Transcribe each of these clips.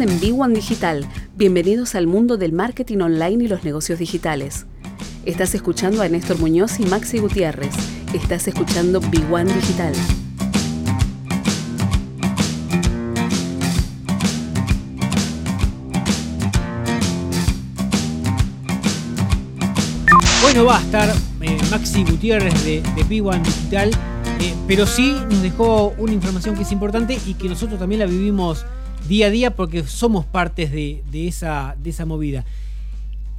En B1 Digital. Bienvenidos al mundo del marketing online y los negocios digitales. Estás escuchando a Néstor Muñoz y Maxi Gutiérrez. Estás escuchando B1 Digital. Bueno, va a estar eh, Maxi Gutiérrez de, de B1 Digital, eh, pero sí nos dejó una información que es importante y que nosotros también la vivimos día a día porque somos partes de, esa, movida.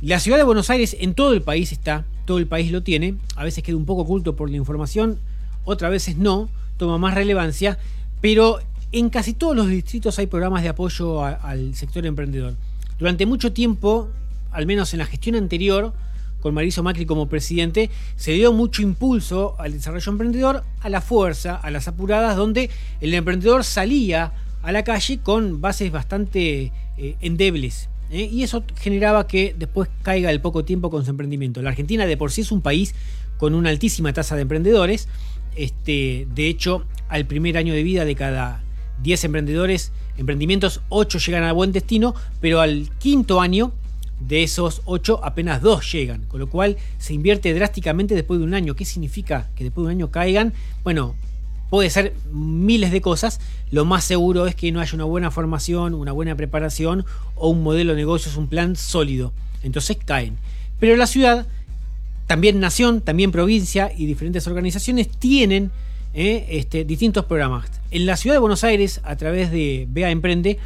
La ciudad de Buenos Aires en todo el país está, todo el país lo tiene, a veces queda un poco oculto por la información, otras veces no, toma más relevancia, pero en casi todos los distritos hay programas de apoyo al sector emprendedor. Durante mucho tiempo, al menos en la gestión anterior, con Mauricio Macri como presidente, se dio mucho impulso al desarrollo emprendedor, a la fuerza, a las apuradas, donde el emprendedor salía a la calle con bases bastante eh, endebles. ¿eh? Y eso generaba que después caiga el poco tiempo con su emprendimiento. La Argentina de por sí es un país con una altísima tasa de emprendedores. Este, de hecho, al primer año de vida de cada 10 emprendedores, emprendimientos, 8 llegan a buen destino, pero al quinto año de esos 8 apenas 2 llegan, con lo cual se invierte drásticamente después de un año. ¿Qué significa que después de un año caigan? Bueno, puede ser miles de cosas, lo más seguro es que no haya una buena formación, una buena preparación o un modelo de negocios, un plan sólido. Entonces caen. Pero la ciudad, también nación, también provincia y diferentes organizaciones tienen eh, este, distintos programas. En la ciudad de Buenos Aires, a través de BEA Emprende,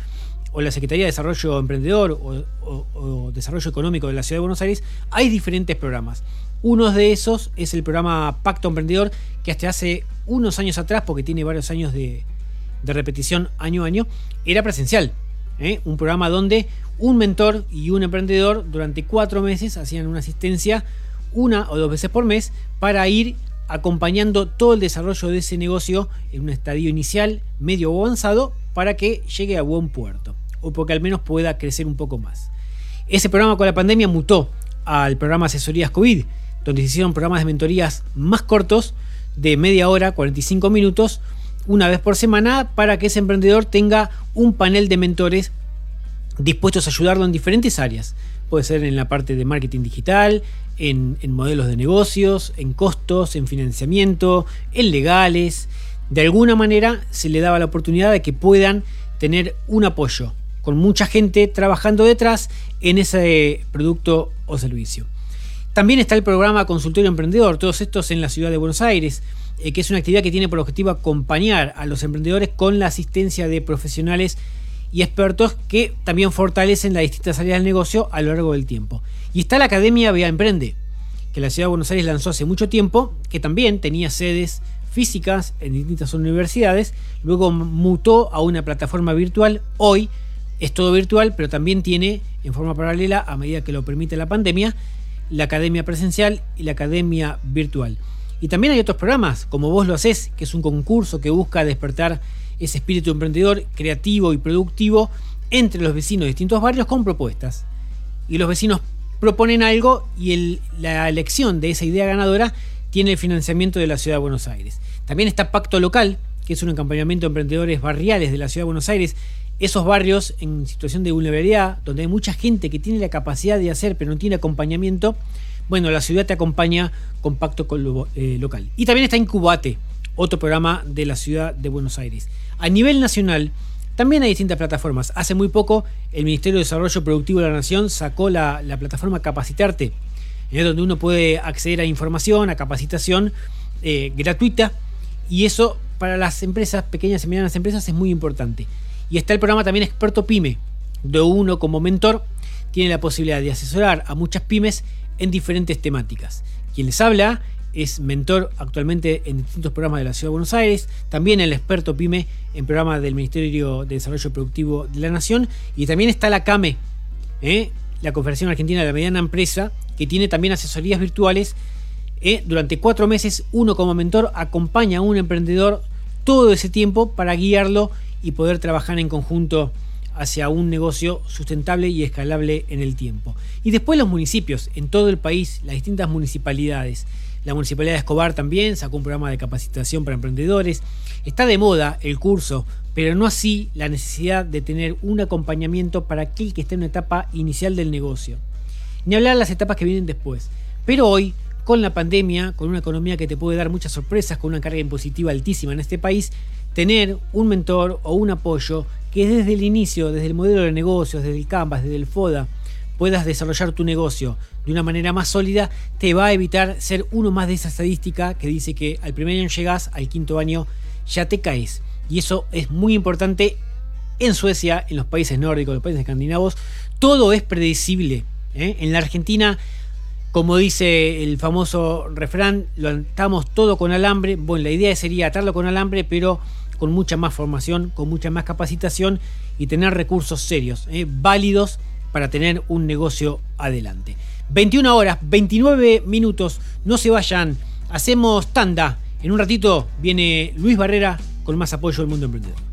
o la Secretaría de Desarrollo Emprendedor o, Desarrollo Económico de la Ciudad de Buenos Aires, hay diferentes programas. Uno de esos es el programa Pacto Emprendedor, que hasta hace unos años atrás, porque tiene varios años de, repetición año a año, era presencial. ¿eh? Un programa donde un mentor y un emprendedor durante cuatro meses hacían una asistencia una o dos veces por mes para ir acompañando todo el desarrollo de ese negocio en un estadio inicial, medio o avanzado, para que llegue a buen puerto o porque al menos pueda crecer un poco más. Ese programa con la pandemia mutó al programa Asesorías COVID, donde se hicieron programas de mentorías más cortos, de media hora, 45 minutos, una vez por semana, para que ese emprendedor tenga un panel de mentores dispuestos a ayudarlo en diferentes áreas. Puede ser en la parte de marketing digital, en, en modelos de negocios, en costos, en financiamiento, en legales. De alguna manera se le daba la oportunidad de que puedan tener un apoyo con mucha gente trabajando detrás en ese producto o servicio. También está el programa Consultorio Emprendedor, todos estos en la ciudad de Buenos Aires, eh, que es una actividad que tiene por objetivo acompañar a los emprendedores con la asistencia de profesionales y expertos que también fortalecen las distintas áreas del negocio a lo largo del tiempo. Y está la Academia Vía Emprende, que la ciudad de Buenos Aires lanzó hace mucho tiempo, que también tenía sedes físicas en distintas universidades, luego mutó a una plataforma virtual, hoy es todo virtual, pero también tiene en forma paralela, a medida que lo permite la pandemia, la academia presencial y la academia virtual. Y también hay otros programas, como vos lo haces, que es un concurso que busca despertar ese espíritu emprendedor, creativo y productivo entre los vecinos de distintos barrios con propuestas. Y los vecinos proponen algo y la elección de esa idea ganadora tiene el financiamiento de la Ciudad de Buenos Aires. También está Pacto Local, que es un acompañamiento de emprendedores barriales de la Ciudad de Buenos Aires esos barrios en situación de vulnerabilidad, donde hay mucha gente que tiene la capacidad de hacer pero no tiene acompañamiento, bueno, la ciudad te acompaña con pacto eh, local. Y también está Incubate, otro programa de la ciudad de Buenos Aires. A nivel nacional, también hay distintas plataformas. Hace muy poco el Ministerio de Desarrollo Productivo de la Nación sacó la, plataforma Capacitarte, donde uno puede acceder a información, a capacitación eh, gratuita. Y eso para las empresas, pequeñas y medianas empresas, es muy importante. Y está el programa también Experto Pyme, de uno como mentor tiene la posibilidad de asesorar a muchas pymes en diferentes temáticas. Quien les habla es mentor actualmente en distintos programas de la Ciudad de Buenos Aires, también el experto PYME en programas del Ministerio de Desarrollo Productivo de la Nación, y también está la CAME, ¿eh? la Confederación Argentina de la Mediana Empresa, que tiene también asesorías virtuales. ¿eh? Durante cuatro meses, uno como mentor acompaña a un emprendedor todo ese tiempo para guiarlo y poder trabajar en conjunto hacia un negocio sustentable y escalable en el tiempo. Y después los municipios, en todo el país, las distintas municipalidades. La Municipalidad de Escobar también sacó un programa de capacitación para emprendedores. Está de moda el curso, pero no así la necesidad de tener un acompañamiento para aquel que esté en una etapa inicial del negocio. Ni hablar de las etapas que vienen después. Pero hoy, con la pandemia, con una economía que te puede dar muchas sorpresas, con una carga impositiva altísima en este país, tener un mentor o un apoyo que desde el inicio, desde el modelo de negocios, desde el Canvas, desde el FODA, puedas desarrollar tu negocio de una manera más sólida, te va a evitar ser uno más de esa estadística que dice que al primer año llegas, al quinto año ya te caes. Y eso es muy importante en Suecia, en los países nórdicos, en los países escandinavos. Todo es predecible. ¿eh? En la Argentina, como dice el famoso refrán, lo atamos todo con alambre. Bueno, la idea sería atarlo con alambre, pero con mucha más formación, con mucha más capacitación y tener recursos serios, ¿eh? válidos para tener un negocio adelante. 21 horas, 29 minutos, no se vayan, hacemos tanda. En un ratito viene Luis Barrera con más apoyo del mundo emprendedor.